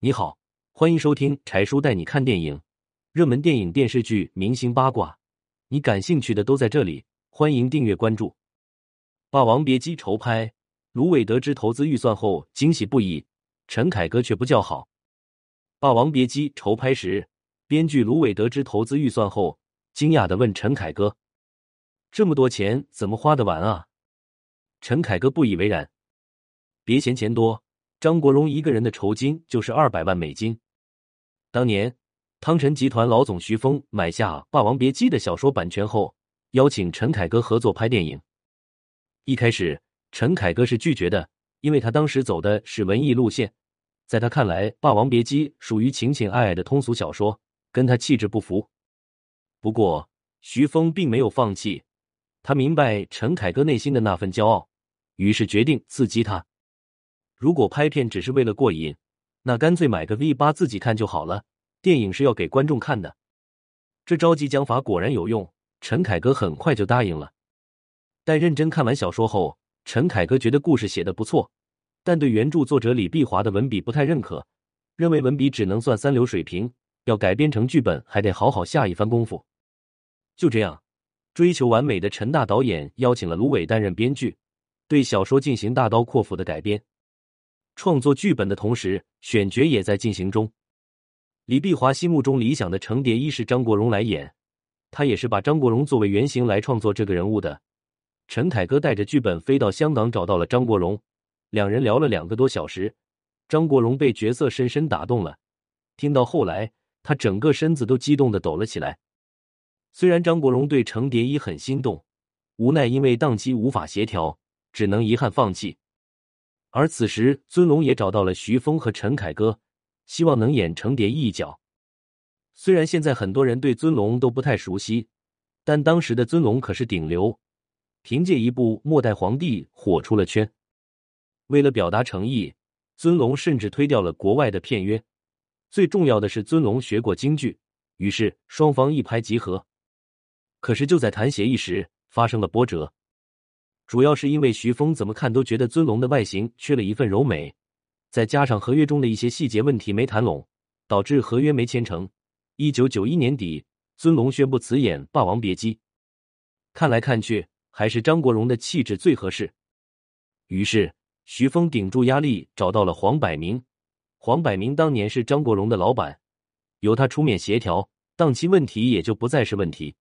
你好，欢迎收听柴叔带你看电影，热门电影、电视剧、明星八卦，你感兴趣的都在这里。欢迎订阅关注。《霸王别姬》筹拍，芦苇得知投资预算后惊喜不已，陈凯歌却不叫好。《霸王别姬》筹拍时，编剧芦苇得知投资预算后，惊讶的问陈凯歌：“这么多钱怎么花得完啊？”陈凯歌不以为然：“别嫌钱多。”张国荣一个人的酬金就是二百万美金。当年，汤臣集团老总徐峰买下《霸王别姬》的小说版权后，邀请陈凯歌合作拍电影。一开始，陈凯歌是拒绝的，因为他当时走的是文艺路线，在他看来，《霸王别姬》属于情情爱爱的通俗小说，跟他气质不符。不过，徐峰并没有放弃，他明白陈凯歌内心的那份骄傲，于是决定刺激他。如果拍片只是为了过瘾，那干脆买个 V 八自己看就好了。电影是要给观众看的，这招激将法果然有用。陈凯歌很快就答应了。待认真看完小说后，陈凯歌觉得故事写的不错，但对原著作者李碧华的文笔不太认可，认为文笔只能算三流水平，要改编成剧本还得好好下一番功夫。就这样，追求完美的陈大导演邀请了芦苇担任编剧，对小说进行大刀阔斧的改编。创作剧本的同时，选角也在进行中。李碧华心目中理想的程蝶衣是张国荣来演，他也是把张国荣作为原型来创作这个人物的。陈凯歌带着剧本飞到香港，找到了张国荣，两人聊了两个多小时。张国荣被角色深深打动了，听到后来，他整个身子都激动的抖了起来。虽然张国荣对程蝶衣很心动，无奈因为档期无法协调，只能遗憾放弃。而此时，尊龙也找到了徐峰和陈凯歌，希望能演程蝶衣一角。虽然现在很多人对尊龙都不太熟悉，但当时的尊龙可是顶流，凭借一部《末代皇帝》火出了圈。为了表达诚意，尊龙甚至推掉了国外的片约。最重要的是，尊龙学过京剧，于是双方一拍即合。可是就在谈协议时，发生了波折。主要是因为徐峰怎么看都觉得尊龙的外形缺了一份柔美，再加上合约中的一些细节问题没谈拢，导致合约没签成。一九九一年底，尊龙宣布辞演《霸王别姬》。看来看去，还是张国荣的气质最合适。于是，徐峰顶住压力找到了黄百鸣。黄百鸣当年是张国荣的老板，由他出面协调，档期问题也就不再是问题。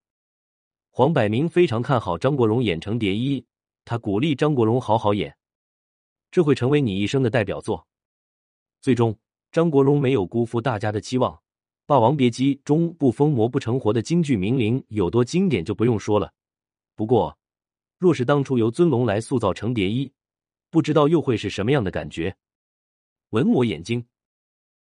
黄百鸣非常看好张国荣演成蝶衣。他鼓励张国荣好好演，这会成为你一生的代表作。最终，张国荣没有辜负大家的期望，《霸王别姬》中不疯魔不成活的京剧名伶有多经典就不用说了。不过，若是当初由尊龙来塑造程蝶衣，不知道又会是什么样的感觉。文我眼睛。